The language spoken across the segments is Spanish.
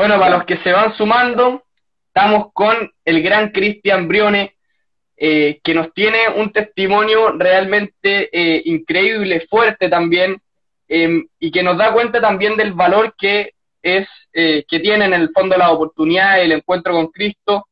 Bueno, para los que se van sumando, estamos con el gran Cristian Brione, eh, que nos tiene un testimonio realmente eh, increíble, fuerte también, em, y que nos da cuenta también del valor que es eh, que tiene en el fondo la oportunidad, el encuentro con Cristo.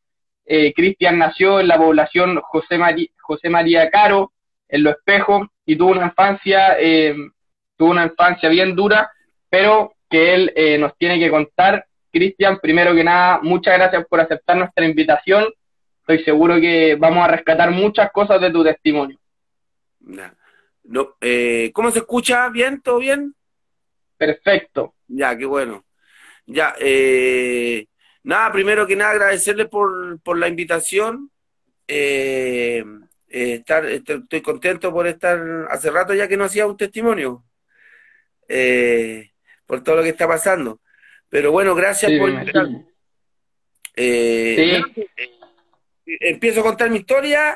Cristian nació en la población José, José María Caro, en Lo Espejo, y tuvo una infancia, em, tuvo una infancia bien dura, pero que él nos tiene que contar Cristian, primero que nada, muchas gracias por aceptar nuestra invitación. Estoy seguro que vamos a rescatar muchas cosas de tu testimonio. No, eh, ¿Cómo se escucha? ¿Bien? ¿Todo bien? Perfecto. Ya, qué bueno. Ya, eh, nada, primero que nada agradecerle por, por la invitación. Eh, estar, estoy contento por estar hace rato ya que no hacía un testimonio por todo lo que está pasando. Pero bueno, gracias por eh, Empiezo a contar mi historia.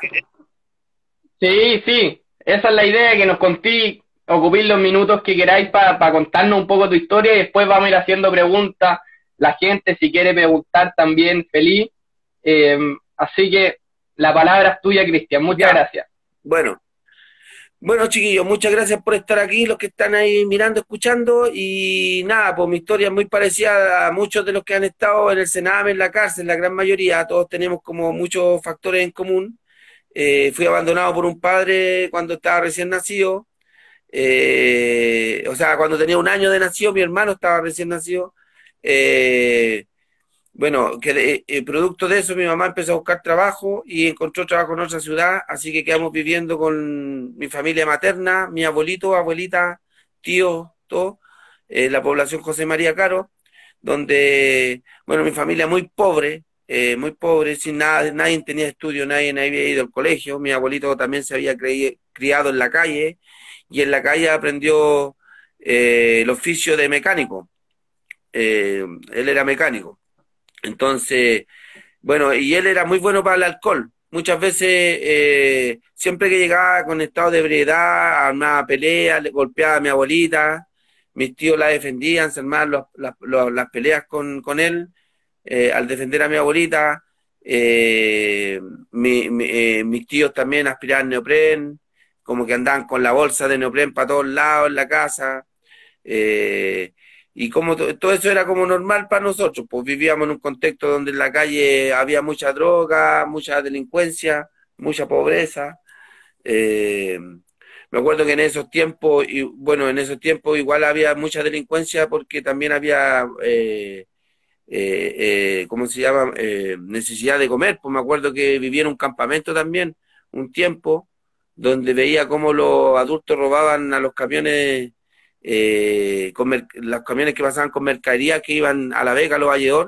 Sí, sí, esa es la idea, que nos contí, ocupéis los minutos que queráis para contarnos un poco tu historia y después vamos a ir haciendo preguntas. La gente, si quiere preguntar, también feliz. Eh, así que la palabra es tuya, Cristian. Muchas gracias. Bueno, bueno, chiquillos, muchas gracias por estar aquí, los que están ahí mirando, escuchando. Y nada, pues mi historia es muy parecida a muchos de los que han estado en el Sename, en la cárcel, la gran mayoría. Todos tenemos como muchos factores en común. Eh, fui abandonado por un padre cuando estaba recién nacido. Eh, o sea, cuando tenía un año de nacido, mi hermano estaba recién nacido. Eh, bueno, que eh, producto de eso mi mamá empezó a buscar trabajo y encontró trabajo en otra ciudad, así que quedamos viviendo con mi familia materna, mi abuelito, abuelita, tío, todo, eh, la población José María Caro, donde, bueno, mi familia muy pobre, eh, muy pobre, sin nada, nadie tenía estudio, nadie, había ido al colegio, mi abuelito también se había criado en la calle y en la calle aprendió el oficio de mecánico. él era mecánico. Entonces, bueno, y él era muy bueno para el alcohol. Muchas veces, eh, siempre que llegaba con estado de ebriedad, armaba pelea, le golpeaba a mi abuelita, mis tíos la defendían, se armaban las peleas con, con él, eh, al defender a mi abuelita. Eh, mis tíos también aspiraban neopren, como que andaban con la bolsa de neopren para todos lados en la casa. Eh, y como todo eso era como normal para nosotros, pues vivíamos en un contexto donde en la calle había mucha droga, mucha delincuencia, mucha pobreza. Eh, me acuerdo que en esos tiempos, y bueno, en esos tiempos igual había mucha delincuencia porque también había, eh, eh, ¿cómo se llama? necesidad de comer. Pues me acuerdo que vivía en un campamento también, un tiempo, donde veía cómo los adultos robaban a los camiones eh, con los camiones que pasaban con mercadería que iban a La Vega, Los.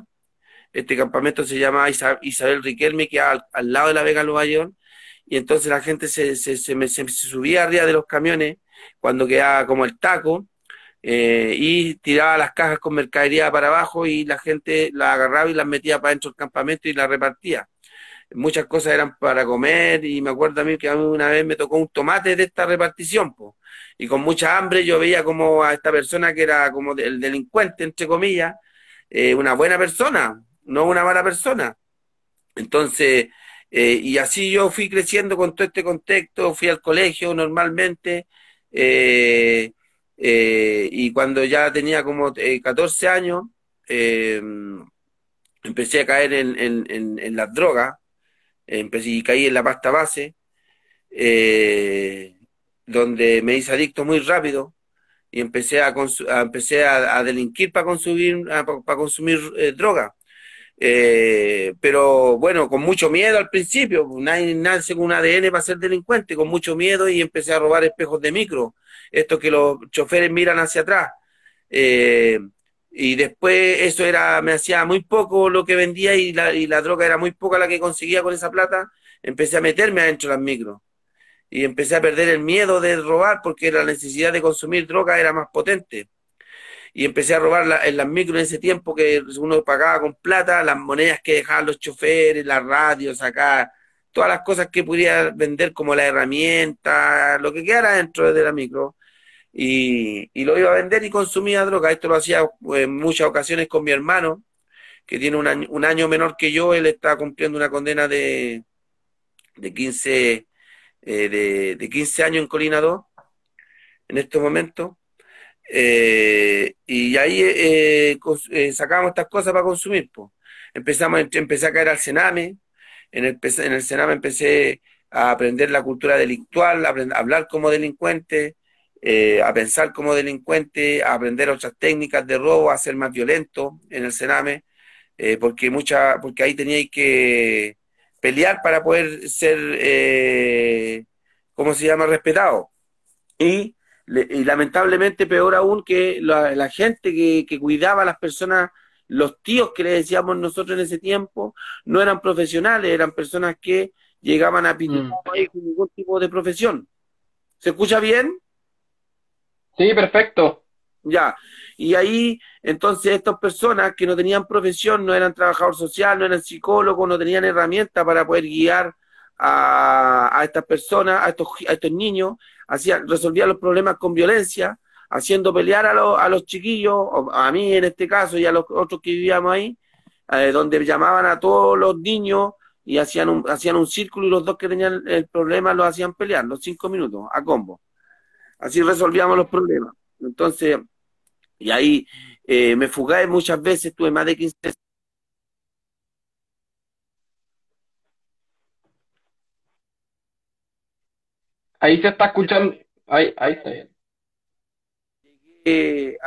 Este campamento se llama Isabel Riquelme, que al, al lado de La Vega, Los Valledor. Y entonces la gente se, se, se, subía arriba de los camiones cuando quedaba como el taco eh, y tiraba las cajas con mercadería para abajo y la gente las agarraba y las metía para dentro del campamento y las repartía. Muchas cosas eran para comer y me acuerdo a mí que a una vez me tocó un tomate de esta repartición. Y con mucha hambre yo veía como a esta persona que era como el delincuente, entre comillas, eh, una buena persona, no una mala persona. Entonces, eh, y así yo fui creciendo con todo este contexto, fui al colegio normalmente, eh, y cuando ya tenía como 14 años, empecé a caer en, en, en, las drogas, empecé y caí en la pasta base. Eh, donde me hice adicto muy rápido y empecé a, empecé a, delinquir para consumir, para consumir eh, droga. Eh, pero bueno, con mucho miedo al principio, pues, nadie nace con un ADN para ser delincuente, con mucho miedo y empecé a robar espejos de micro, esto que los choferes miran hacia atrás. Eh, y después eso era, me hacía muy poco lo que vendía y la, y la droga era muy poca la que conseguía con esa plata, empecé a meterme adentro de las micros y empecé a perder el miedo de robar porque la necesidad de consumir droga era más potente. Y empecé a robar en las micros en ese tiempo que uno pagaba con plata, las monedas que dejaban los choferes, las radios, acá, todas las cosas que pudiera vender como la herramienta, lo que quedara dentro de la micro. Y, lo iba a vender y consumía droga. Esto lo hacía en muchas ocasiones con mi hermano. que tiene un año, un año menor que yo, él está cumpliendo una condena de, de 15 eh, de, de 15 años en Colina 2 en estos momentos. Eh, y ahí eh, sacábamos estas cosas para consumir. Pues. Empezamos, empecé a caer al Sename, en el, en el Sename empecé a aprender la cultura delictual, a, hablar como delincuente, a pensar como delincuente, a aprender otras técnicas de robo, a ser más violento en el Sename, porque, mucha, porque ahí teníais que pelear para poder ser, ¿cómo se llama?, respetado. Y y lamentablemente peor aún que la, gente que, cuidaba a las personas, los tíos que le decíamos nosotros en ese tiempo, no eran profesionales, eran personas que llegaban a pintar mm. con ningún tipo de profesión. ¿Se escucha bien? Sí, perfecto. Ya, y ahí entonces estas personas que no tenían profesión, no eran trabajador social, no eran psicólogos, no tenían herramientas para poder guiar a, a estas personas, a estos, a estos niños, hacía, resolvía los problemas con violencia, haciendo pelear a, a los chiquillos, a mí en este caso y a los otros que vivíamos ahí, eh, donde llamaban a todos los niños y hacían un, hacían un círculo y los dos que tenían el problema los hacían pelear, los cinco minutos, a combo. Así resolvíamos los problemas. Entonces, y ahí eh, me fugué muchas veces, tuve más de 15 Ahí se está escuchando. Ahí, ahí está bien. Eh,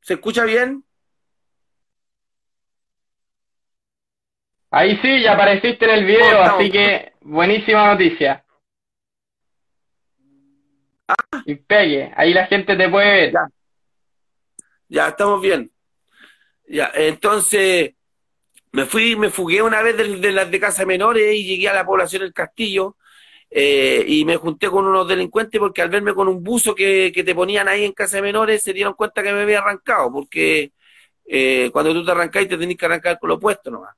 ¿Se escucha bien? Ahí sí, ya apareciste en el video, así que buenísima noticia. Ah. Y pegue, ahí la gente te puede ver. Ya, ya estamos bien. Ya, entonces me fui, me fugué una vez de, las de casa menores y llegué a la población del Castillo eh, y me junté con unos delincuentes porque al verme con un buzo que, te ponían ahí en casa menores se dieron cuenta que me había arrancado, porque eh, cuando tú te arrancáis te tenés que arrancar con lo opuesto nomás.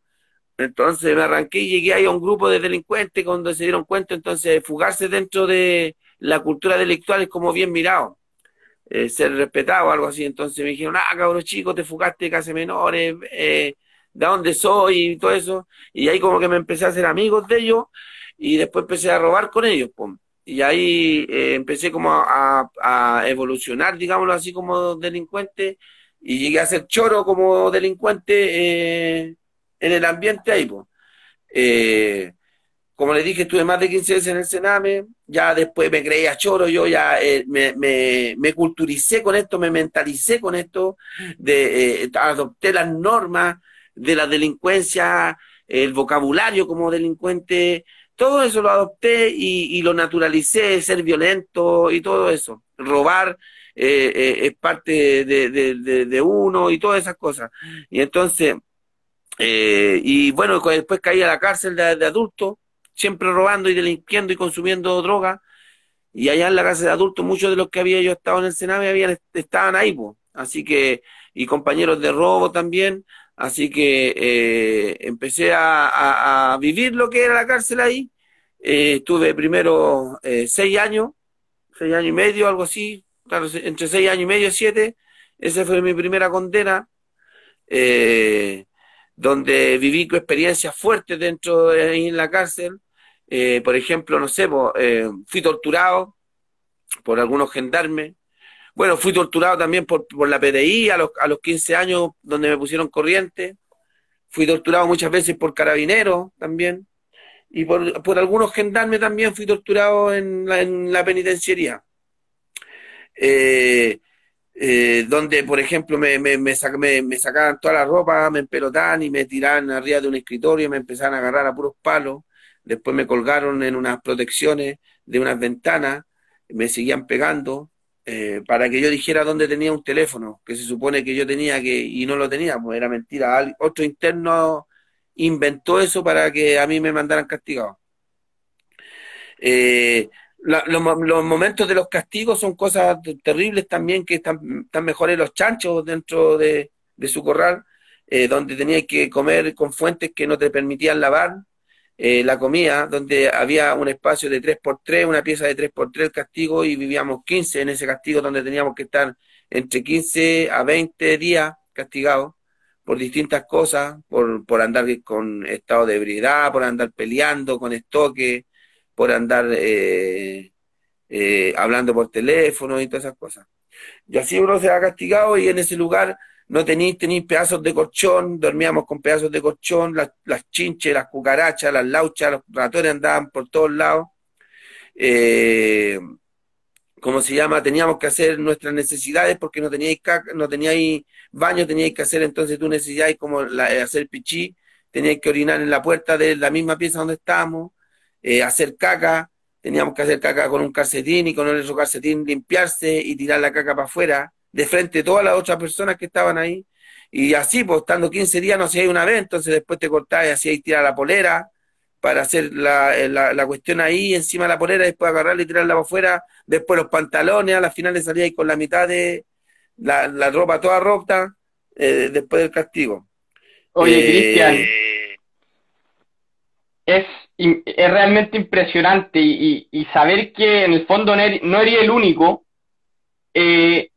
Entonces me arranqué y llegué ahí a un grupo de delincuentes cuando se dieron cuenta, entonces fugarse dentro de la cultura delictual es como bien mirado, eh, ser respetado o algo así. Entonces me dijeron, ah, cabrón chico, te fugaste de casa menores, ¿de dónde soy? y todo eso. Y ahí como que me empecé a hacer amigos de ellos y después empecé a robar con ellos. Y ahí eh, empecé como a, evolucionar, digámoslo así, como delincuente y llegué a ser choro como delincuente eh, en el ambiente ahí. Eh, como les dije, estuve más de 15 veces en el Sename, ya después me creía choro, yo ya me, me, me, culturicé con esto, me mentalicé con esto, de, adopté las normas de la delincuencia, el vocabulario como delincuente, todo eso lo adopté y, lo naturalicé, ser violento y todo eso. Robar eh, eh, es parte de, uno y todas esas cosas. Y entonces, eh, y bueno, después caí a la cárcel de, adulto, siempre robando y delinquiendo y consumiendo droga. Y allá en la cárcel de adultos, muchos de los que había yo estado en el Sename habían, estaban ahí, así que, y compañeros de robo también. Así que eh, empecé a, vivir lo que era la cárcel ahí. Eh, estuve primero eh, seis años, seis años y medio, algo así, claro, entre seis años y medio y siete. Esa fue mi primera condena, donde viví experiencias fuertes dentro de en la cárcel. Por ejemplo, no sé, fui torturado por algunos gendarmes, bueno, fui torturado también por, por la PDI a los, a los 15 años, donde me pusieron corriente. Fui torturado muchas veces por carabineros también. Y por, por algunos gendarmes también fui torturado en la, en la penitenciaría. Eh, eh, donde, por ejemplo, me, me, me, me, sacaban toda la ropa, me empelotaban y me tiraban arriba de un escritorio, y me empezaban a agarrar a puros palos. Después me colgaron en unas protecciones de unas ventanas, me seguían pegando. Eh, para que yo dijera dónde tenía un teléfono, que se supone que yo tenía que y no lo tenía, pues era mentira. Otro interno inventó eso para que a mí me mandaran castigado. Eh, los, momentos de los castigos son cosas terribles también, que están, están mejores los chanchos dentro de, su corral, eh, donde tenías que comer con fuentes que no te permitían lavar, eh, la comida, donde había un espacio de 3x3, una pieza de 3x3 el castigo y vivíamos 15 en ese castigo donde teníamos que estar entre 15 a 20 días castigados por distintas cosas, por, por andar con estado de ebriedad, por andar peleando con estoque, por andar eh, eh, hablando por teléfono y todas esas cosas. Y así uno se ha castigado y en ese lugar no tenéis, tenéis pedazos de colchón, dormíamos con pedazos de colchón, las, las chinches, las cucarachas, las lauchas, los ratones andaban por todos lados. Eh, ¿Cómo se llama? Teníamos que hacer nuestras necesidades porque no teníais no teníais baño, teníais que hacer entonces tu necesidad como la, eh, hacer pichí, teníais que orinar en la puerta de la misma pieza donde estábamos, eh, hacer caca, teníamos que hacer caca con un calcetín y con el otro calcetín limpiarse y tirar la caca para afuera de frente a todas las otras personas que estaban ahí. Y así, pues estando 15 días no hacía una vez, entonces después te cortás y hacías tirar la polera para hacer la, eh, la, la, cuestión ahí encima de la polera, después agarrarla y tirarla para afuera, después los pantalones, a la final salía ahí con la mitad de la, la ropa toda rota, eh, después del castigo. Oye, eh, Cristian, es, es realmente impresionante y, y, saber que en el fondo no eres, no eres el único. Eh,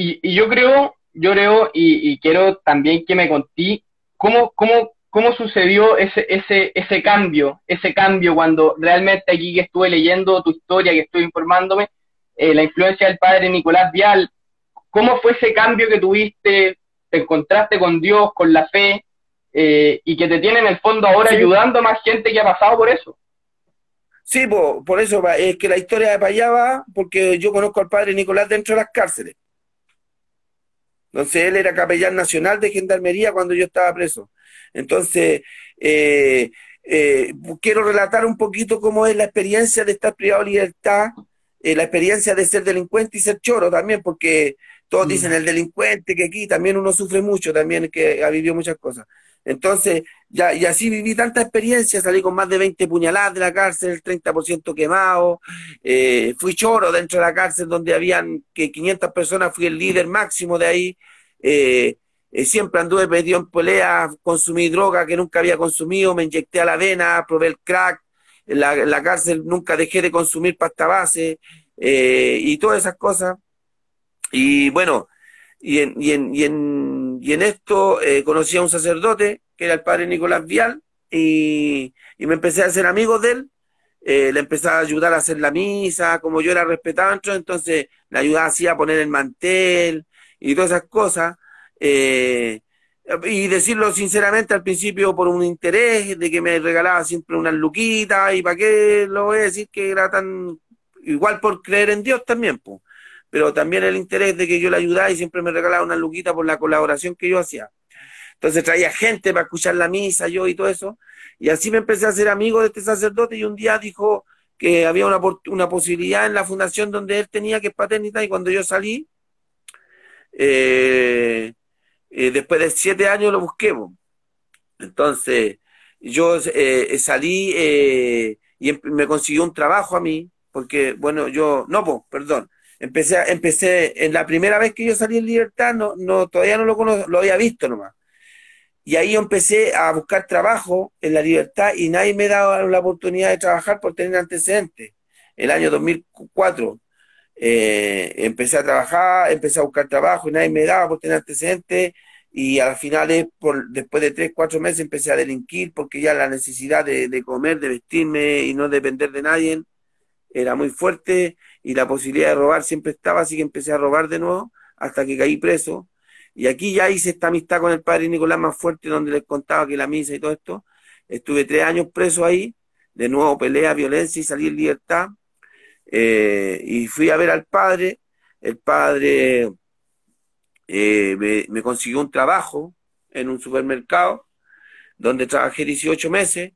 y, yo creo, yo creo, y, quiero también que me conté cómo, cómo, cómo sucedió ese, ese, ese cambio, ese cambio cuando realmente aquí que estuve leyendo tu historia, que estuve informándome, eh, la influencia del padre Nicolás Vial, cómo fue ese cambio que tuviste, te encontraste con Dios, con la fe, eh, y que te tiene en el fondo ahora ayudando a más gente que ha pasado por eso. Sí, por eso es que la historia de va, porque yo conozco al padre Nicolás dentro de las cárceles. Entonces él era capellán nacional de Gendarmería cuando yo estaba preso. Entonces, eh, eh, quiero relatar un poquito cómo es la experiencia de estar privado de libertad, eh, la experiencia de ser delincuente y ser choro también, porque todos mm. dicen el delincuente, que aquí también uno sufre mucho, también que ha vivido muchas cosas. Entonces, ya, y así viví tanta experiencia, salí con más de 20 puñaladas de la cárcel, el 30% quemado, eh, fui choro dentro de la cárcel donde habían que 500 personas, fui el líder máximo de ahí, eh, eh, siempre anduve pedido en pelea, consumí droga que nunca había consumido, me inyecté a la vena, probé el crack, en la, la cárcel nunca dejé de consumir pasta base y todas esas cosas. Y bueno, y en, y en, y en, y en esto eh, conocí a un sacerdote, que era el padre Nicolás Vial, y, y me empecé a hacer amigos de él. Eh, le empecé a ayudar a hacer la misa, como yo era respetado, entonces le ayudaba así a poner el mantel y todas esas cosas. Eh, y decirlo sinceramente al principio por un interés de que me regalaba siempre unas luquitas y para qué lo voy a decir que era tan igual por creer en Dios también, pues pero también el interés de que yo le ayudara y siempre me regalaba una luquita por la colaboración que yo hacía. Entonces traía gente para escuchar la misa, yo y todo eso. Y así me empecé a hacer amigo de este sacerdote y un día dijo que había una, una posibilidad en la fundación donde él tenía que es paternidad y cuando yo salí, eh, eh, después de siete años lo busqué. Entonces yo eh, salí y em, me consiguió un trabajo a mí, porque bueno, yo, no, pues, perdón, Empecé, empecé, en la primera vez que yo salí en libertad, no, no, todavía no lo conozco, había visto nomás. Y ahí empecé a buscar trabajo en la libertad y nadie me daba la oportunidad de trabajar por tener antecedentes. El año 2004 eh, empecé a trabajar, empecé a buscar trabajo y nadie me daba por tener antecedentes y al final, por, después de tres, cuatro meses, empecé a delinquir porque ya la necesidad de, de comer, de vestirme y no depender de nadie era muy fuerte y la posibilidad de robar siempre estaba, así que empecé a robar de nuevo hasta que caí preso. Y aquí ya hice esta amistad con el padre Nicolás más fuerte, donde les contaba que la misa y todo esto. Estuve tres años preso ahí, de nuevo pelea, violencia y salí en libertad. Eh, y fui a ver al padre. El padre eh, me, me consiguió un trabajo en un supermercado, donde trabajé 18 meses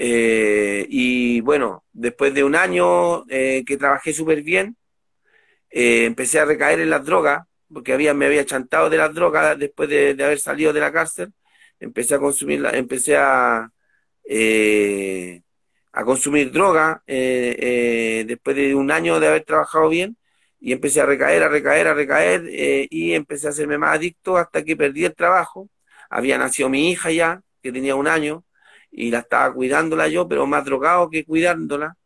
eh, y bueno, después de un año eh, que trabajé súper bien, eh, empecé a recaer en las drogas, porque había, me había chantado de las drogas después de, haber salido de la cárcel. Empecé a consumir, empecé a, a consumir droga después de un año de haber trabajado bien y empecé a recaer, a recaer, a recaer y empecé a hacerme más adicto hasta que perdí el trabajo. Había nacido mi hija ya, que tenía un año, y la estaba cuidándola yo, pero más drogado que cuidándola.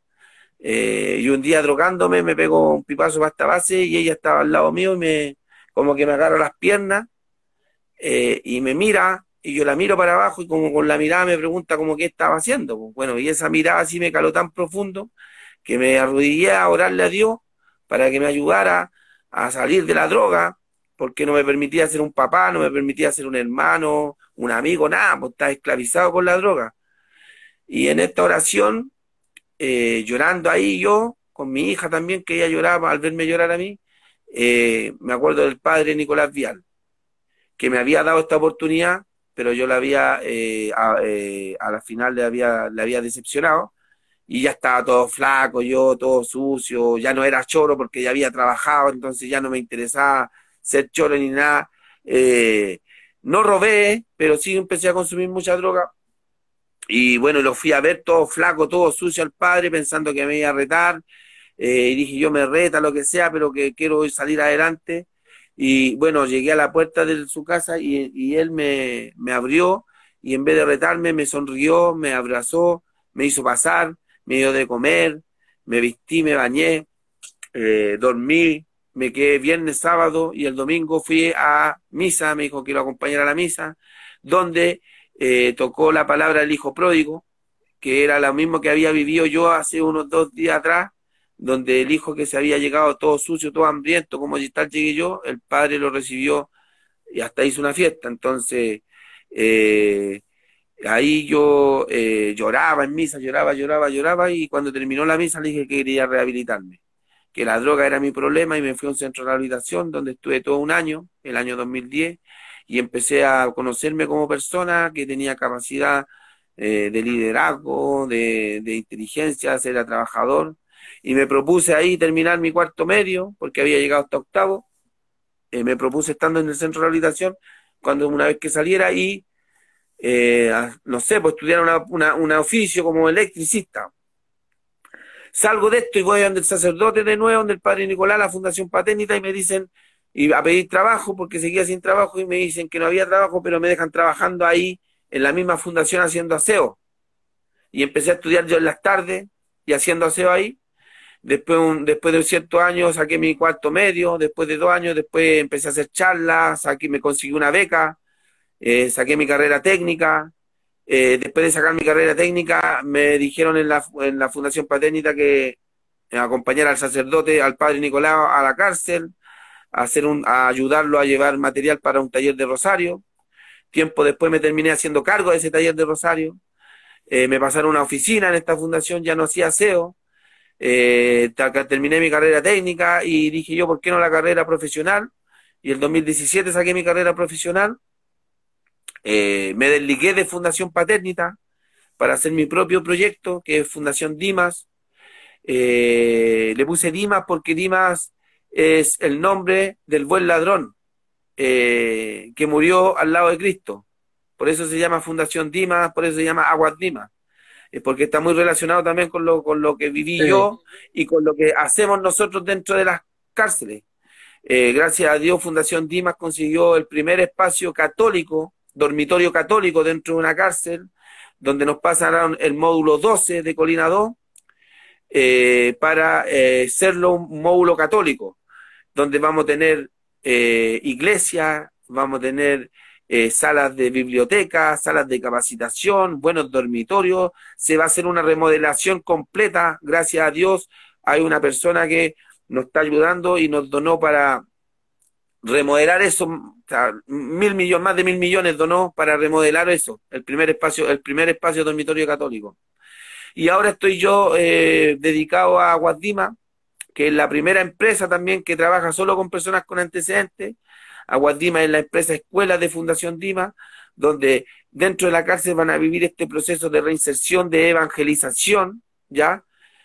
Eh, y un día drogándome me pegó un pipazo para esta base y ella estaba al lado mío y me como que me agarró las piernas eh, y me mira, y yo la miro para abajo y como con la mirada me pregunta como qué estaba haciendo. Pues, bueno, y esa mirada así me caló tan profundo que me arrodillé a orarle a Dios para que me ayudara a salir de la droga, porque no me permitía ser un papá, no me permitía ser un hermano, un amigo, nada, pues estaba esclavizado con la droga. Y en esta oración, eh, llorando ahí yo, con mi hija también, que ella lloraba al verme llorar a mí, eh, me acuerdo del padre Nicolás Vial, que me había dado esta oportunidad, pero yo la había, eh, a, la final le había, le había decepcionado, y ya estaba todo flaco, yo todo sucio, ya no era choro porque ya había trabajado, entonces ya no me interesaba ser choro ni nada. no robé, pero sí empecé a consumir mucha droga y bueno, lo fui a ver todo flaco, todo sucio al padre, pensando que me iba a retar. Eh, y dije, yo me reta, lo que sea, pero que quiero salir adelante. Y bueno, llegué a la puerta de su casa y, él me, me, abrió y en vez de retarme me sonrió, me abrazó, me hizo pasar, me dio de comer, me vestí, me bañé, eh, dormí, me quedé viernes, sábado y el domingo fui a misa, me dijo que lo acompañara a la misa, donde eh, tocó la palabra del hijo pródigo, que era lo mismo que había vivido yo hace unos dos días atrás, donde el hijo que se había llegado todo sucio, todo hambriento, como tal llegué yo, el padre lo recibió y hasta hizo una fiesta. Entonces, eh, ahí yo eh, lloraba en misa, lloraba, lloraba, lloraba, y cuando terminó la misa le dije que quería rehabilitarme, que la droga era mi problema y me fui a un centro de rehabilitación donde estuve todo un año, el año 2010, y empecé a conocerme como persona que tenía capacidad eh, de liderazgo, de, de inteligencia, ser trabajador, y me propuse ahí terminar mi cuarto medio, porque había llegado hasta octavo, eh, me propuse estando en el centro de rehabilitación, cuando una vez que saliera y, eh, no sé, pues estudiar una, un oficio como electricista. Salgo de esto y voy donde el sacerdote de nuevo, donde el padre Nicolás, la Fundación Paténita, y me dicen, y a pedir trabajo porque seguía sin trabajo y me dicen que no había trabajo, pero me dejan trabajando ahí en la misma fundación haciendo aseo. Y empecé a estudiar yo en las tardes y haciendo aseo ahí. Después, un, después de ciertos años saqué mi cuarto medio, después de dos años, después empecé a hacer charlas, saqué, me conseguí una beca, eh, saqué mi carrera técnica. Eh, después de sacar mi carrera técnica, me dijeron en la, en la Fundación Paténita que acompañara al sacerdote, al padre Nicolás, a la cárcel a, hacer un, a ayudarlo a llevar material para un taller de Rosario. Tiempo después me terminé haciendo cargo de ese taller de Rosario. Eh, me pasaron una oficina en esta fundación, ya no hacía SEO. Eh, terminé mi carrera técnica y dije yo, ¿por qué no la carrera profesional? Y el 2017 saqué mi carrera profesional. Eh, me desligué de Fundación Paternita para hacer mi propio proyecto, que es Fundación Dimas. le puse Dimas porque Dimas es el nombre del buen ladrón eh, que murió al lado de Cristo. Por eso se llama Fundación Dimas, por eso se llama Aguas Dimas. Es porque está muy relacionado también con lo, con lo que viví yo y con lo que hacemos nosotros dentro de las cárceles. Eh, gracias a Dios, Fundación Dimas consiguió el primer espacio católico, dormitorio católico dentro de una cárcel, donde nos pasaron el módulo 12 de Colina 2 eh, para serlo un módulo católico donde vamos a tener eh, iglesias, vamos a tener eh, salas de biblioteca, salas de capacitación, buenos dormitorios, se va a hacer una remodelación completa, gracias a Dios, hay una persona que nos está ayudando y nos donó para remodelar eso, mil millones, más de mil millones donó para remodelar eso, el primer espacio, el primer espacio dormitorio católico. Y ahora estoy yo eh, dedicado a Guadima, que es la primera empresa también que trabaja solo con personas con antecedentes. Aguas Dima es la empresa escuela de Fundación Dima, donde dentro de la cárcel van a vivir este proceso de reinserción, de evangelización, ¿ya?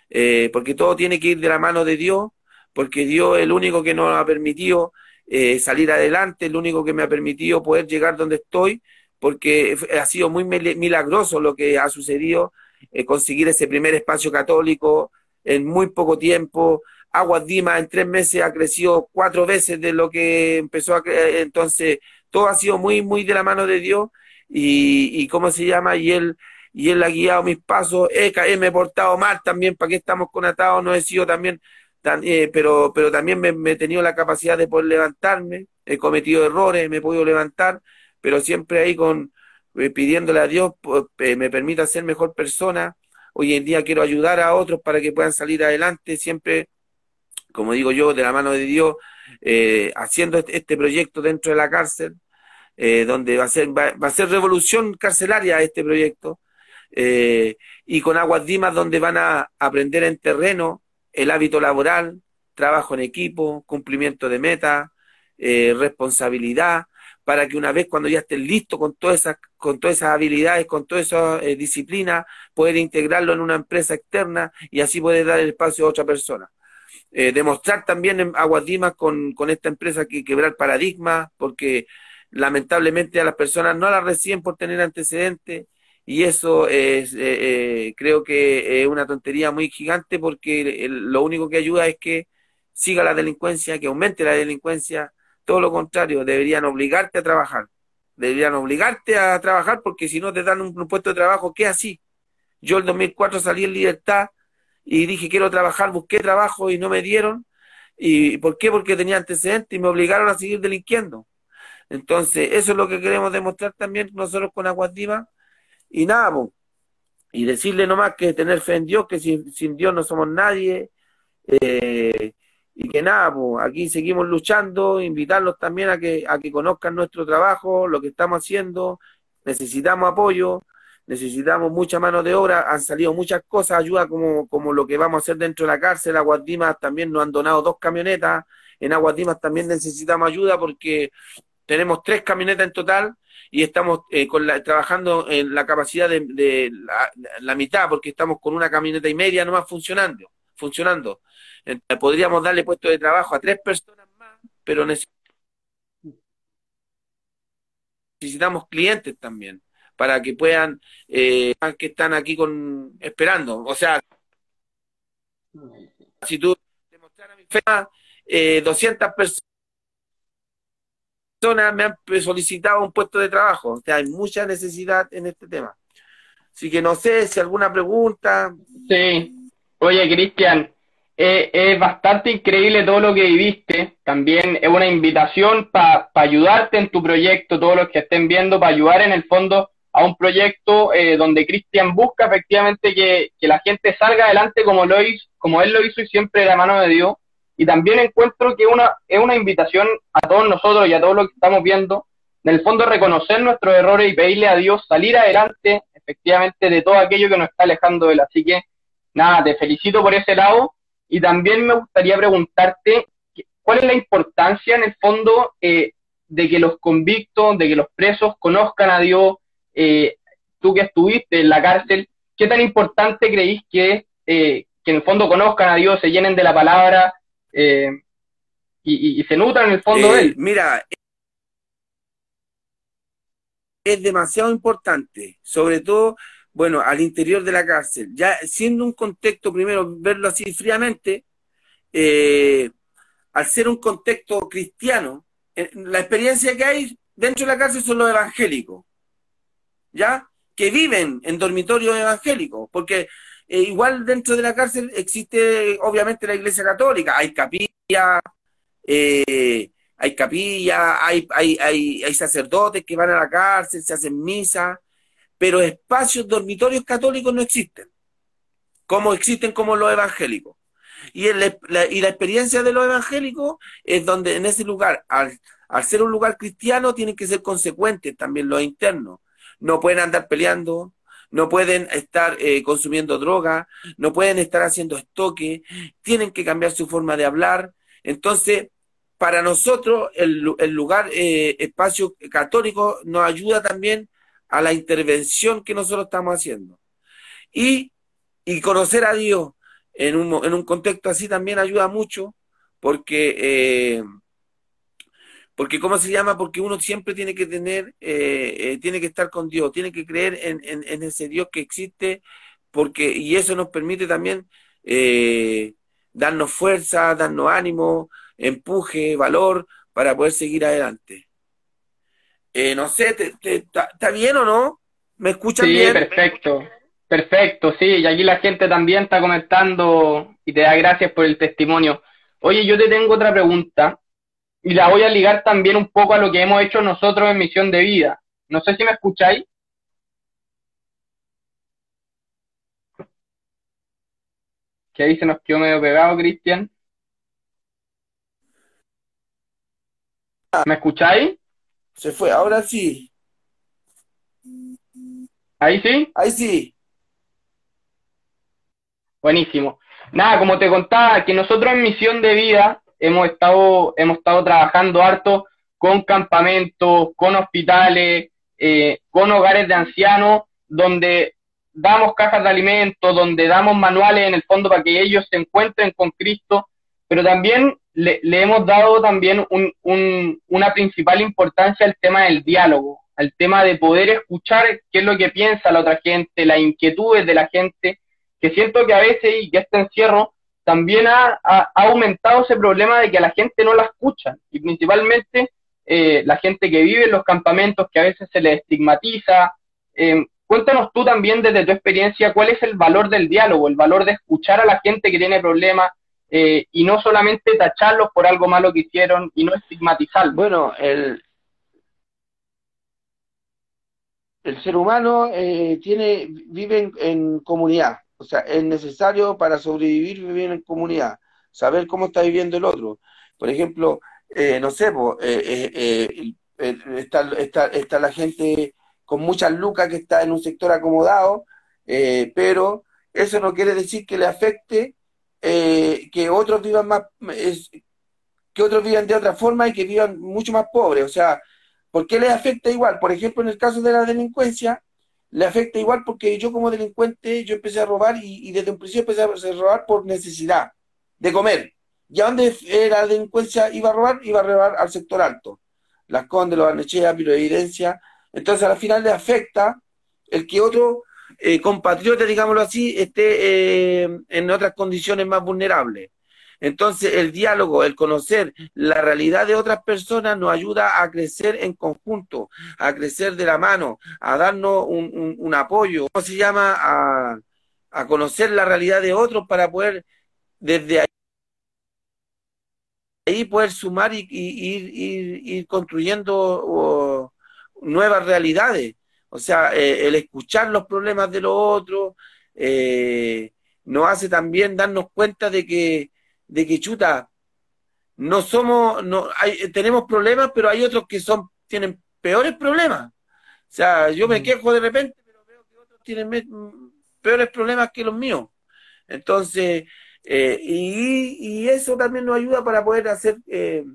Eh, porque todo tiene que ir de la mano de Dios, porque Dios es el único que nos ha permitido eh, salir adelante, el único que me ha permitido poder llegar donde estoy, porque ha sido muy milagroso lo que ha sucedido, eh, conseguir ese primer espacio católico en muy poco tiempo, Aguas Dima en tres meses ha crecido cuatro veces de lo que empezó a crecer, entonces todo ha sido muy, muy de la mano de Dios y, y ¿cómo se llama? Y él, y él ha guiado mis pasos, he, me he portado mal también, para que estamos conatados, no he sido también, tan, eh, pero, pero también me, he tenido la capacidad de poder levantarme, he cometido errores, me he podido levantar, pero siempre ahí con eh, pidiéndole a Dios me permita ser mejor persona. Hoy en día quiero ayudar a otros para que puedan salir adelante, siempre, como digo yo, de la mano de Dios, eh, haciendo este, este, proyecto dentro de la cárcel, eh, donde va a ser va, a ser revolución carcelaria este proyecto, y con Aguas Dimas donde van a aprender en terreno el hábito laboral, trabajo en equipo, cumplimiento de metas, responsabilidad, para que una vez cuando ya estén listos con todas esas, con todas esas habilidades, con todas esas eh, disciplinas, poder integrarlo en una empresa externa y así poder dar el espacio a otra persona. Eh, demostrar también en Aguadimas con, con esta empresa que quebrar paradigmas, porque lamentablemente a las personas no las reciben por tener antecedentes y eso es, eh, creo que es una tontería muy gigante porque lo único que ayuda es que siga la delincuencia, que aumente la delincuencia todo lo contrario, deberían obligarte a trabajar. Deberían obligarte a trabajar porque si no te dan un, puesto de trabajo, ¿qué así? Yo el 2004 salí en libertad y dije quiero trabajar, busqué trabajo y no me dieron. ¿Y por qué? Porque tenía antecedentes y me obligaron a seguir delinquiendo. Entonces, eso es lo que queremos demostrar también nosotros con Aguas Divas. Y nada, y decirle nomás que tener fe en Dios, que sin, sin Dios no somos nadie. Eh, y que nada, pues aquí seguimos luchando, invitarlos también a que, a que conozcan nuestro trabajo, lo que estamos haciendo, necesitamos apoyo, necesitamos mucha mano de obra, han salido muchas cosas, ayuda como, como lo que vamos a hacer dentro de la cárcel, Aguas Dimas también nos han donado dos camionetas, en Aguas Dimas también necesitamos ayuda porque tenemos tres camionetas en total y estamos eh, con la, trabajando en la capacidad de, la, mitad porque estamos con una camioneta y media nomás funcionando, funcionando. Podríamos darle puesto de trabajo a tres personas más, pero necesitamos clientes también para que puedan, eh, que están aquí con esperando. O sea, si tú demostrar a mi fe, eh, 200 personas me han solicitado un puesto de trabajo. O sea, hay mucha necesidad en este tema. Así que no sé si alguna pregunta. Sí. Oye, Cristian, eh, es bastante increíble todo lo que viviste. También es una invitación para ayudarte en tu proyecto, todos los que estén viendo, para ayudar en el fondo a un proyecto eh, donde Cristian busca efectivamente que, la gente salga adelante como lo hizo, como él lo hizo y siempre de la mano de Dios. Y también encuentro que una, es una invitación a todos nosotros y a todos los que estamos viendo, en el fondo reconocer nuestros errores y pedirle a Dios salir adelante efectivamente de todo aquello que nos está alejando de él. Así que nada, te felicito por ese lado y también me gustaría preguntarte cuál es la importancia en el fondo eh, de que los convictos, de que los presos conozcan a Dios, eh, tú que estuviste en la cárcel, ¿qué tan importante creís que es eh, que en el fondo conozcan a Dios, se llenen de la palabra y, y, se nutran en el fondo de él? Mira, es demasiado importante, sobre todo bueno, al interior de la cárcel, ya siendo un contexto, primero, verlo así fríamente, eh, al ser un contexto cristiano, eh, la experiencia que hay dentro de la cárcel son los evangélicos, ¿ya? Que viven en dormitorios evangélicos, porque eh, igual dentro de la cárcel existe, obviamente, la iglesia católica, hay capilla, hay capilla, hay, hay, hay, hay sacerdotes que van a la cárcel, se hacen misa, pero espacios dormitorios católicos no existen, como existen como los evangélicos. Y, la, y la experiencia de los evangélicos es donde en ese lugar, al, ser un lugar cristiano, tienen que ser consecuentes también los internos. No pueden andar peleando, no pueden estar eh, consumiendo droga, no pueden estar haciendo estoque, tienen que cambiar su forma de hablar. Entonces, para nosotros, el, lugar, eh, espacio católico, nos ayuda también a la intervención que nosotros estamos haciendo. Y, y conocer a Dios en un, en un, contexto así también ayuda mucho, porque, eh, porque ¿cómo se llama? Porque uno siempre tiene que tener, eh, eh, tiene que estar con Dios, tiene que creer en, en, ese Dios que existe, porque, y eso nos permite también darnos fuerza, darnos ánimo, empuje, valor para poder seguir adelante. Eh, no sé, ¿está bien o no? ¿Me escuchan bien? Sí, perfecto. Perfecto, sí, y aquí la gente también está comentando y te da gracias por el testimonio. Oye, yo te tengo otra pregunta. Y la voy a ligar también un poco a lo que hemos hecho nosotros en Misión de Vida. No sé si me escucháis. Que ahí se nos quedó medio pegado, Cristian. ¿Me escucháis? Se fue, ahora sí. ¿Ahí sí? Ahí sí. Buenísimo. Nada, como te contaba, que nosotros en Misión de Vida hemos estado, hemos estado trabajando harto con campamentos, con hospitales, eh, con hogares de ancianos, donde damos cajas de alimentos, donde damos manuales en el fondo para que ellos se encuentren con Cristo, pero también le, hemos dado también una principal importancia al tema del diálogo, al tema de poder escuchar qué es lo que piensa la otra gente, las inquietudes de la gente, que siento que a veces, y que este encierro, también ha, aumentado ese problema de que a la gente no la escucha, y principalmente eh, la gente que vive en los campamentos, que a veces se le estigmatiza. Eh, cuéntanos tú también desde tu experiencia cuál es el valor del diálogo, el valor de escuchar a la gente que tiene problemas eh, y no solamente tacharlos por algo malo que hicieron y no estigmatizarlos. Bueno, el, el ser humano tiene, vive en comunidad o sea, es necesario para sobrevivir vivir en comunidad, saber cómo está viviendo el otro. Por ejemplo, eh, no sé, eh, eh, está, está, la gente con muchas lucas que está en un sector acomodado, pero eso no quiere decir que le afecte que otros vivan más, que otros vivan de otra forma y que vivan mucho más pobres. O sea, ¿por qué les afecta igual? Por ejemplo, en el caso de la delincuencia, le afecta igual porque yo como delincuente, yo empecé a robar y, desde un principio empecé a robar por necesidad de comer. ¿Y a dónde la delincuencia iba a robar? Iba a robar al sector alto. Las Condes, los Arnechea, Piro Evidencia. Entonces al final le afecta el que otro eh, compatriota, digámoslo así, esté eh, en otras condiciones más vulnerables. Entonces, el diálogo, el conocer la realidad de otras personas nos ayuda a crecer en conjunto, a crecer de la mano, a darnos un, apoyo, ¿cómo se llama? A, conocer la realidad de otros para poder desde ahí poder sumar y, ir, construyendo nuevas realidades. O sea, eh, el escuchar los problemas de los otros eh, nos hace también darnos cuenta de que de que chuta, no somos, no, hay, tenemos problemas, pero hay otros que son, tienen peores problemas. O sea, yo me mm. quejo de repente, pero veo que otros tienen peores problemas que los míos. Entonces, eh, y, eso también nos ayuda para poder hacer, eh,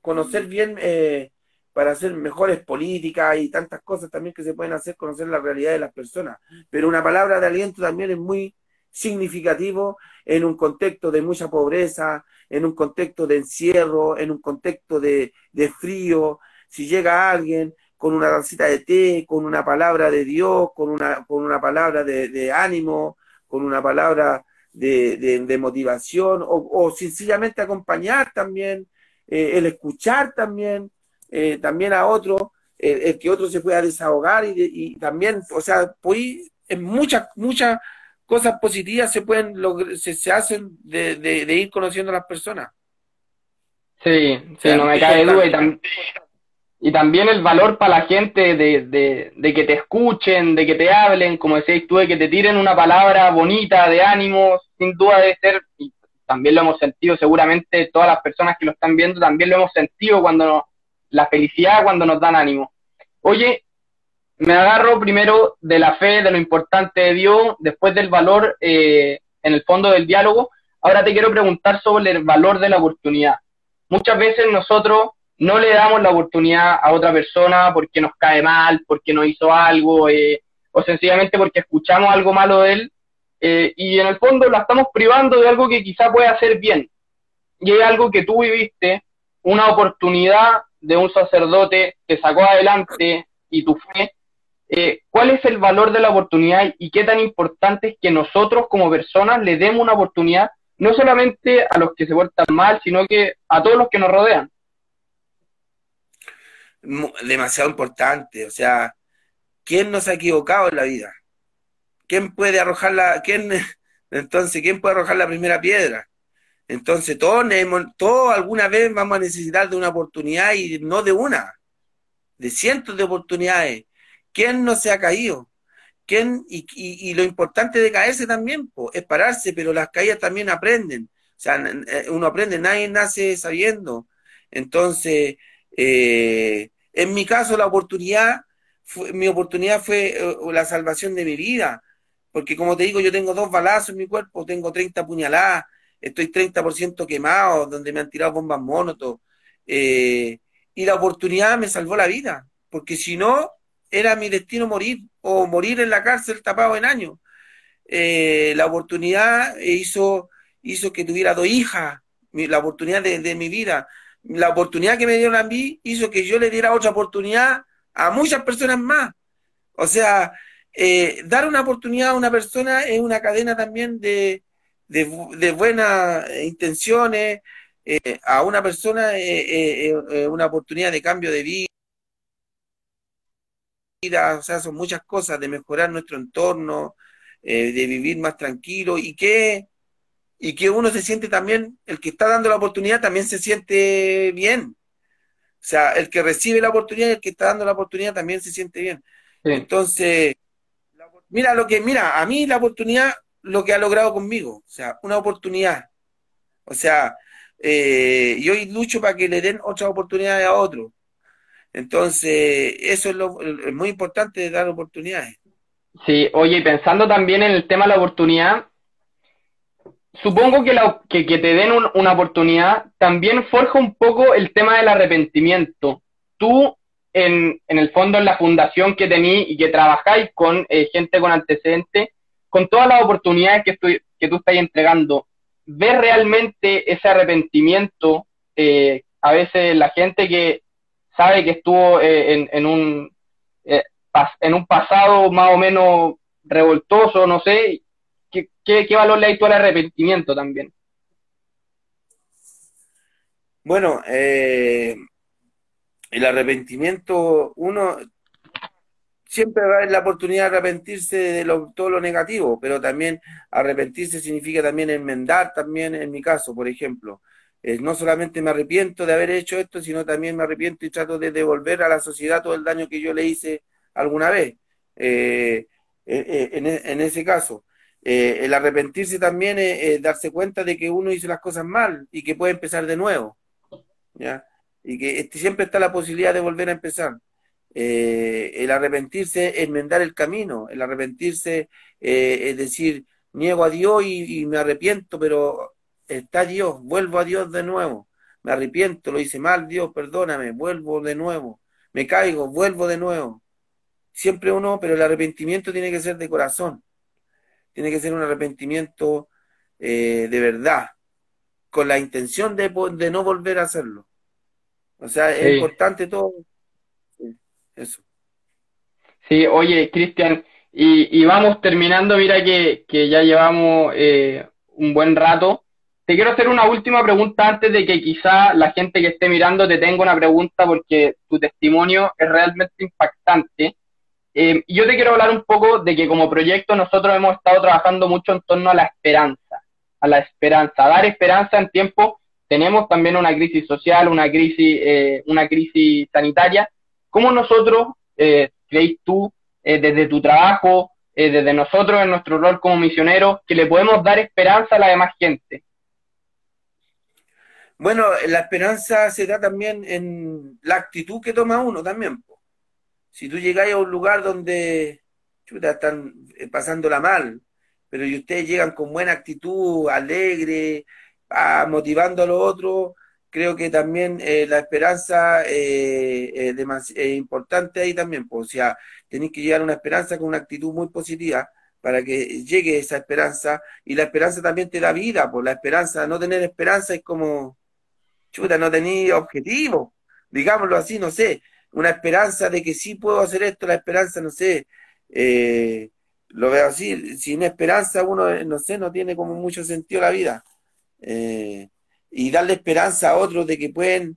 conocer bien, eh, para hacer mejores políticas y tantas cosas también que se pueden hacer, conocer la realidad de las personas. Pero una palabra de aliento también es muy significativo en un contexto de mucha pobreza, en un contexto de encierro, en un contexto de, frío. Si llega alguien con una tacita de té, con una palabra de Dios, con una, con una palabra de, ánimo, con una palabra de, motivación, o, sencillamente acompañar también, eh, el escuchar también, eh, también a otro, el, que otro se pueda desahogar y, y también, o sea, pues en muchas, muchas cosas positivas se pueden se, se hacen de, de, ir conociendo a las personas. Sí, sí, no me cae duda. Y, y, también el valor para la gente de, de, que te escuchen, de que te hablen, como decías tú, de que te tiren una palabra bonita de ánimo, sin duda debe ser, y también lo hemos sentido, seguramente todas las personas que lo están viendo también lo hemos sentido cuando la felicidad cuando nos dan ánimo. Oye, me agarro primero de la fe, de lo importante de Dios, después del valor eh, en el fondo del diálogo. Ahora te quiero preguntar sobre el valor de la oportunidad. Muchas veces nosotros no le damos la oportunidad a otra persona porque nos cae mal, porque no hizo algo, eh, o sencillamente porque escuchamos algo malo de él, eh, y en el fondo la estamos privando de algo que quizá puede hacer bien. Y es algo que tú viviste, una oportunidad de un sacerdote que sacó adelante y tu fe eh, cuál es el valor de la oportunidad y qué tan importante es que nosotros como personas le demos una oportunidad, no solamente a los que se portan mal, sino que a todos los que nos rodean. Demasiado importante, o sea, ¿quién nos ha equivocado en la vida? ¿Quién puede arrojar la, quién, entonces, quién puede arrojar la primera piedra? Entonces todos, todos alguna vez vamos a necesitar de una oportunidad y no de una, de cientos de oportunidades. ¿Quién no se ha caído? ¿Quién? Y, lo importante de caerse también es pararse, pero las caídas también aprenden. O sea, eh, uno aprende, nadie nace sabiendo. Entonces, eh, en mi caso, la oportunidad, mi oportunidad fue eh, la salvación de mi vida. Porque como te digo, yo tengo dos balazos en mi cuerpo, tengo 30 puñaladas, estoy 30% quemado, donde me han tirado bombas monotos. y la oportunidad me salvó la vida. Porque si no, era mi destino morir o morir en la cárcel tapado en años. la oportunidad hizo hizo que tuviera dos hijas, la oportunidad de, mi vida. La oportunidad que me dieron a mí hizo que yo le diera otra oportunidad a muchas personas más. O sea, eh, dar una oportunidad a una persona es una cadena también de, buenas intenciones. Eh, a una persona eh, una oportunidad de cambio de vida. O sea, son muchas cosas de mejorar nuestro entorno, de vivir más tranquilo y que y que uno se siente también, el que está dando la oportunidad también se siente bien. O sea, el que recibe la oportunidad y el que está dando la oportunidad también se siente bien. Entonces, mira lo que, mira, a mí la oportunidad, lo que ha logrado conmigo, o sea, una oportunidad. O sea, eh, yo lucho para que le den otras oportunidades a otros. Entonces, eso es, lo, muy importante de dar oportunidades. Sí, oye, pensando también en el tema de la oportunidad, supongo que, la, que, te den una oportunidad también forja un poco el tema del arrepentimiento. Tú, en, en el fondo, en la fundación que tenéis y que trabajáis con eh, gente con antecedentes, con todas las oportunidades que, que tú estás entregando, ¿ves realmente ese arrepentimiento? Eh, a veces la gente que sabe que estuvo eh, en, en, un, en un pasado más o menos revoltoso, no sé, ¿Qué, valor le hay tú al arrepentimiento también? Bueno, eh, el arrepentimiento, uno siempre va a la oportunidad de arrepentirse de todo lo negativo, pero también arrepentirse significa también enmendar, también en mi caso, por ejemplo. No solamente me arrepiento de haber hecho esto, sino también me arrepiento y trato de devolver a la sociedad todo el daño que yo le hice alguna vez. Eh, eh, en, en, ese caso. Eh, el arrepentirse también es, darse cuenta de que uno hizo las cosas mal y que puede empezar de nuevo. ¿ya? Y que este, siempre está la posibilidad de volver a empezar. Eh, el arrepentirse es enmendar el camino. El arrepentirse eh, es decir, niego a Dios y, me arrepiento, pero está Dios, vuelvo a Dios de nuevo. Me arrepiento, lo hice mal, Dios, perdóname, vuelvo de nuevo. Me caigo, vuelvo de nuevo. Siempre uno, pero el arrepentimiento tiene que ser de corazón tiene que ser un arrepentimiento eh, de verdad, con la intención de, de, no volver a hacerlo. O sea, es importante todo eso. Sí, oye, Cristian, y, vamos terminando, mira que, ya llevamos eh, un buen rato. Te quiero hacer una última pregunta antes de que quizá la gente que esté mirando te tenga una pregunta porque tu testimonio es realmente impactante. Eh, yo te quiero hablar un poco de que como proyecto nosotros hemos estado trabajando mucho en torno a la esperanza, a la esperanza, a dar esperanza en tiempo. Tenemos también una crisis social, una crisis, eh, una crisis sanitaria. ¿Cómo nosotros, eh, tú, desde tu trabajo, desde nosotros en nuestro rol como misioneros, que le podemos dar esperanza a la demás gente? Bueno, la esperanza se da también en la actitud que toma uno también si tú llegáis a un lugar donde chuta, están eh, pasándola mal, pero y ustedes llegan con buena actitud, alegre, ah, motivando a los otros, creo que también eh, la esperanza eh, es importante ahí también. O sea, tenéis que llegar a una esperanza con una actitud muy positiva para que llegue esa esperanza. Y la esperanza también te da vida, pues la esperanza, no tener esperanza es como, chuta, no tenéis objetivo, digámoslo así, no sé una esperanza de que sí puedo hacer esto, la esperanza, no sé, eh, lo veo así, sin esperanza uno, no sé, no tiene como mucho sentido la vida. Eh, y darle esperanza a otros de que pueden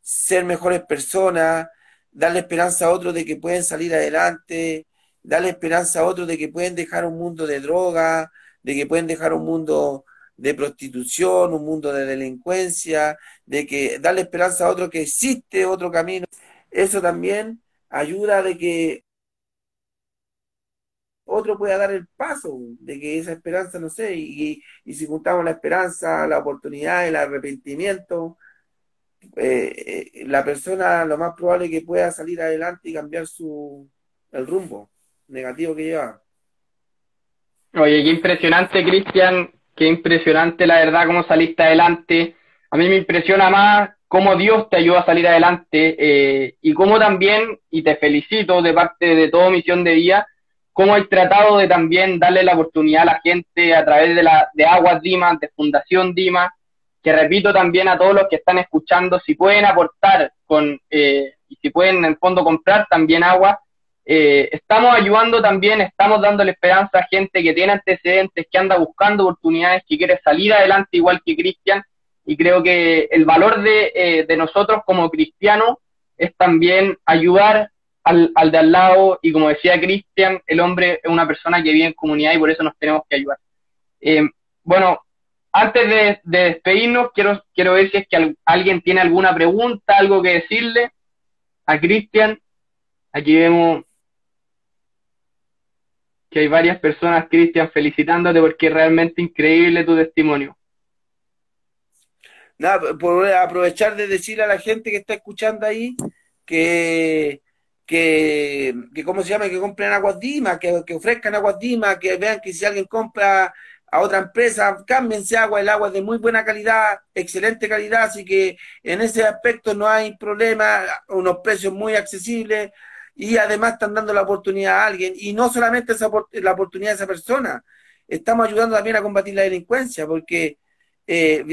ser mejores personas, darle esperanza a otros de que pueden salir adelante, darle esperanza a otros de que pueden dejar un mundo de droga, de que pueden dejar un mundo de prostitución, un mundo de delincuencia, de que darle esperanza a otro que existe otro camino. Eso también ayuda de que otro pueda dar el paso, de que esa esperanza, no sé, y, si juntamos la esperanza, la oportunidad, el arrepentimiento, eh, eh, la persona lo más probable que pueda salir adelante y cambiar su el rumbo negativo que lleva. Oye, qué impresionante, Cristian, qué impresionante la verdad cómo saliste adelante. A mí me impresiona más cómo Dios te ayuda a salir adelante eh, y cómo también, y te felicito de parte de toda Misión de Día, cómo hay tratado de también darle la oportunidad a la gente a través de, la, de Aguas Dima, de Fundación Dima, que repito también a todos los que están escuchando, si pueden aportar con, eh, y si pueden en el fondo comprar también agua, eh, estamos ayudando también, estamos dándole esperanza a gente que tiene antecedentes, que anda buscando oportunidades, que quiere salir adelante igual que Cristian, y creo que el valor de, eh, de nosotros como cristianos es también ayudar al, al de al lado, y como decía Cristian, el hombre es una persona que vive en comunidad y por eso nos tenemos que ayudar. Eh, bueno, antes de, de, despedirnos, quiero, quiero ver si es que alguien tiene alguna pregunta, algo que decirle a Cristian. Aquí vemos que hay varias personas, Cristian, felicitándote porque es realmente increíble tu testimonio. Nada, por aprovechar de decirle a la gente que está escuchando ahí que, que, que ¿cómo se llama? Que compren aguas Dima, que, que ofrezcan aguas Dima, que vean que si alguien compra a otra empresa, cámbiense agua, el agua es de muy buena calidad, excelente calidad, así que en ese aspecto no hay problema, unos precios muy accesibles, y además están dando la oportunidad a alguien, y no solamente esa, la oportunidad a esa persona, estamos ayudando también a combatir la delincuencia, porque eh,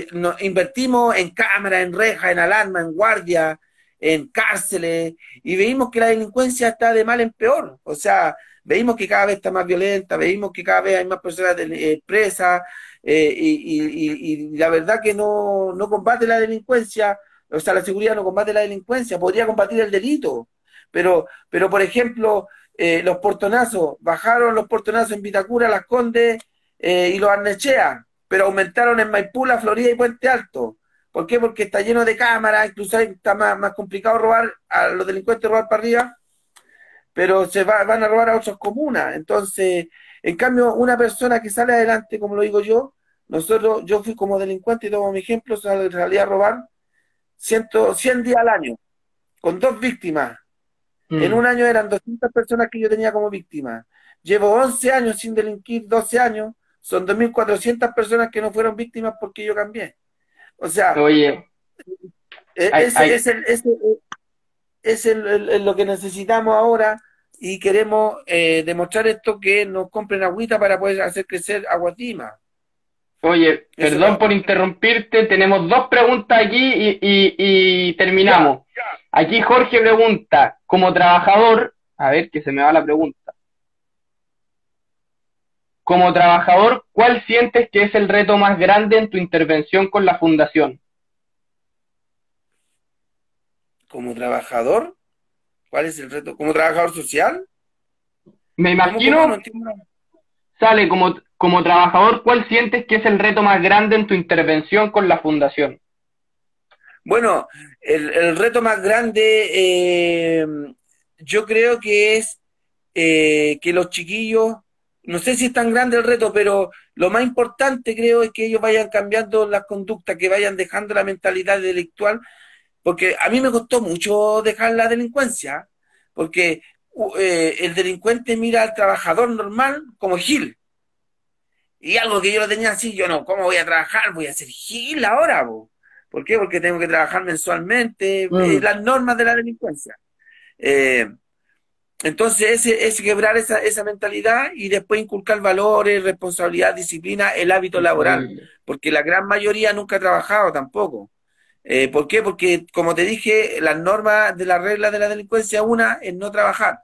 invertimos en cámaras, en rejas, en alarma, en guardia, en cárceles, y veimos que la delincuencia está de mal en peor, o sea, veimos que cada vez está más violenta, veimos que cada vez hay más personas eh, presas, eh, y, y, la verdad que no, no combate la delincuencia, o sea, la seguridad no combate la delincuencia, podría combatir el delito, pero, pero por ejemplo, eh, los portonazos, bajaron los portonazos en Vitacura, Las Condes eh, y los Arnechea, pero aumentaron en Maipú, La Florida y Puente Alto. ¿Por qué? Porque está lleno de cámaras, incluso está más, más complicado robar, a los delincuentes robar para arriba, pero se van a robar a otras comunas. Entonces, en cambio, una persona que sale adelante, como lo digo yo, nosotros, yo fui como delincuente y tomo mi ejemplo, salí a robar 100, 100 días al año, con dos víctimas, en mm. un año eran 200 personas que yo tenía como víctima. Llevo 11 años sin delinquir, 12 años. Son 2.400 personas que no fueron víctimas porque yo cambié. O sea, Oye, e-, ese, es, el, ese es el, lo que necesitamos ahora y queremos eh, demostrar esto que nos compren agüita para poder hacer crecer Aguatima. Oye, perdón por interrumpirte, tenemos dos preguntas aquí y, y, terminamos. Aquí Jorge pregunta, como trabajador, a ver que se me va la pregunta. Como trabajador, ¿cuál sientes que es el reto más grande en tu intervención con la fundación? Como trabajador, ¿cuál es el reto? ¿Como trabajador social? Me imagino, sale como, como trabajador, ¿cuál sientes que es el reto más grande en tu intervención con la fundación? Bueno, el, reto más grande eh, yo creo que es eh, que los chiquillos, no sé si es tan grande el reto, pero lo más importante creo es que ellos vayan cambiando las conductas, que vayan dejando la mentalidad delictual, porque a mí me costó mucho dejar la delincuencia, porque eh, el delincuente mira al trabajador normal como Gil. Y algo que yo lo tenía así, yo no, ¿cómo voy a trabajar? Voy a ser Gil ahora, ¿por qué? Porque tengo que trabajar mensualmente, mm. eh, las normas de la delincuencia. Eh, entonces, es quebrar esa, esa mentalidad y después inculcar valores, responsabilidad, disciplina, el hábito laboral, porque la gran mayoría nunca ha trabajado tampoco. Eh, ¿Por qué? Porque, como te dije, las normas de las reglas de la delincuencia, una es no trabajar.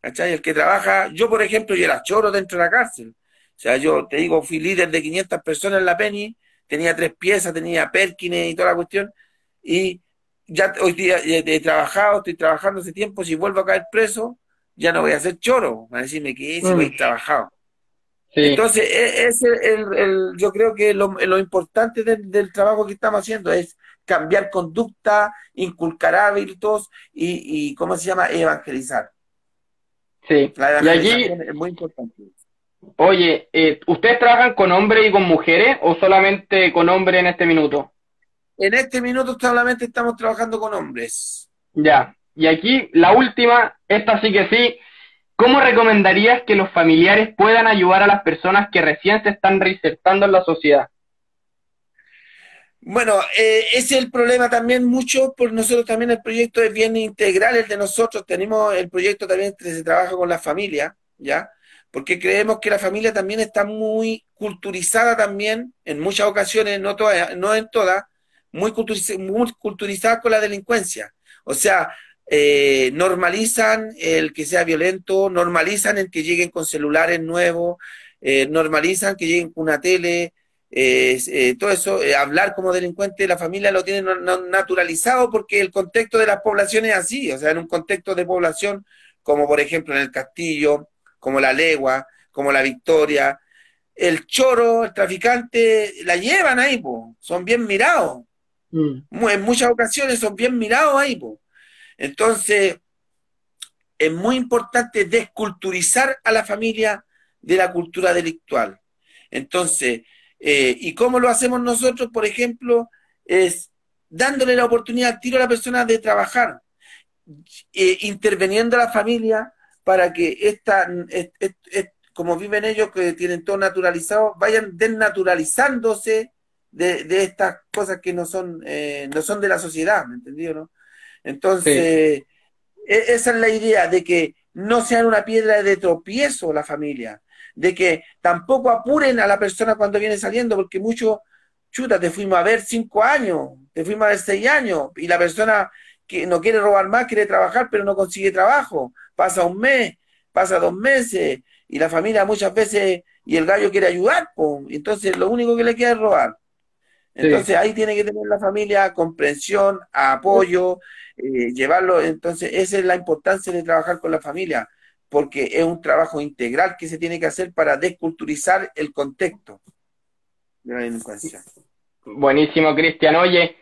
¿Cachai? El que trabaja, yo por ejemplo, yo era choro dentro de la cárcel. O sea, yo te digo, fui líder de 500 personas en la Penny, tenía tres piezas, tenía Perkins y toda la cuestión, y ya hoy día he trabajado, estoy trabajando hace tiempo, si vuelvo a caer preso, ya no voy a ser choro, van a decirme que voy mm. trabajado. Entonces, e, es el, yo creo que lo, lo importante del, trabajo que estamos haciendo es cambiar conducta, inculcar hábitos y, y ¿cómo se llama? Evangelizar. Sí, y allí es muy importante. Oye, eh, ¿ustedes trabajan con hombres y con mujeres o solamente con hombres en este minuto? En este minuto solamente estamos trabajando con hombres. Ya, y aquí la última, esta sí que sí. ¿Cómo recomendarías que los familiares puedan ayudar a las personas que recién se están reinsertando en la sociedad? Bueno, eh, ese es el problema también mucho, por nosotros también el proyecto es bien integral, el de nosotros, tenemos el proyecto también que se trabaja con la familia, ¿ya? Porque creemos que la familia también está muy culturizada también, en muchas ocasiones, no, todas, no en todas, muy, muy culturizada con la delincuencia. O sea, eh, normalizan el que sea violento, normalizan el que lleguen con celulares nuevos, eh, normalizan que lleguen con una tele, eh, todo eso, hablar como delincuente, la familia lo tiene naturalizado porque el contexto de las poblaciones es así, o sea, en un contexto de población como por ejemplo en el Castillo, como la Legua, como la Victoria, el choro, el traficante, la llevan ahí, son bien mirados. Mm. En muchas ocasiones son bien mirados ahí, po. Entonces, es muy importante desculturizar a la familia de la cultura delictual. Entonces, eh, ¿y cómo lo hacemos nosotros? Por ejemplo, es dándole la oportunidad tiro a la persona de trabajar, eh, interveniendo a la familia para que esta, como viven ellos, que tienen todo naturalizado, vayan desnaturalizándose de, estas cosas que no son, eh, no son de la sociedad, ¿me entendió? No? Entonces, e, esa es la idea de que no sean una piedra de tropiezo la familia, de que tampoco apuren a la persona cuando viene saliendo, porque mucho, chuta, te fuimos a ver cinco años, te fuimos a ver seis años, y la persona que no quiere robar más, quiere trabajar, pero no consigue trabajo, pasa un mes, pasa dos meses, y la familia muchas veces, y el gallo quiere ayudar, pues, entonces lo único que le queda es robar. Entonces ahí tiene que tener la familia comprensión, apoyo, eh, llevarlo. Entonces, esa es la importancia de trabajar con la familia, porque es un trabajo integral que se tiene que hacer para desculturizar el contexto de la delincuencia. Buenísimo, Cristian. Oye,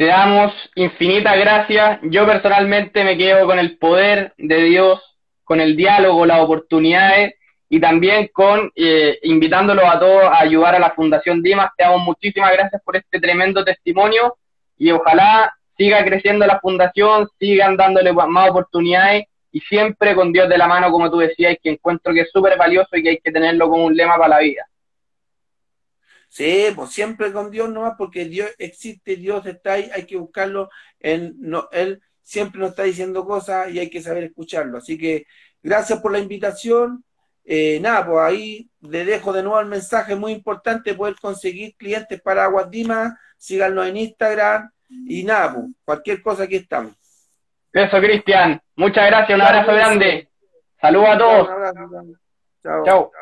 te damos infinitas gracias. Yo personalmente me quedo con el poder de Dios, con el diálogo, las oportunidades y también con eh, invitándolos a todos a ayudar a la Fundación Dimas. Te damos muchísimas gracias por este tremendo testimonio y ojalá siga creciendo la fundación, sigan dándole más oportunidades y siempre con Dios de la mano, como tú decías, que encuentro que es súper valioso y que hay que tenerlo como un lema para la vida. Sí, pues siempre con Dios nomás, porque Dios existe, Dios está ahí, hay que buscarlo. Él, no, él siempre nos está diciendo cosas y hay que saber escucharlo. Así que gracias por la invitación. Eh, nada, pues ahí le dejo de nuevo el mensaje muy importante, poder conseguir clientes para Aguadima, síganos en Instagram, y nada, pues, cualquier cosa aquí estamos. Eso, Cristian. Muchas gracias, un abrazo grande. Saludos a todos. Chao. Chao.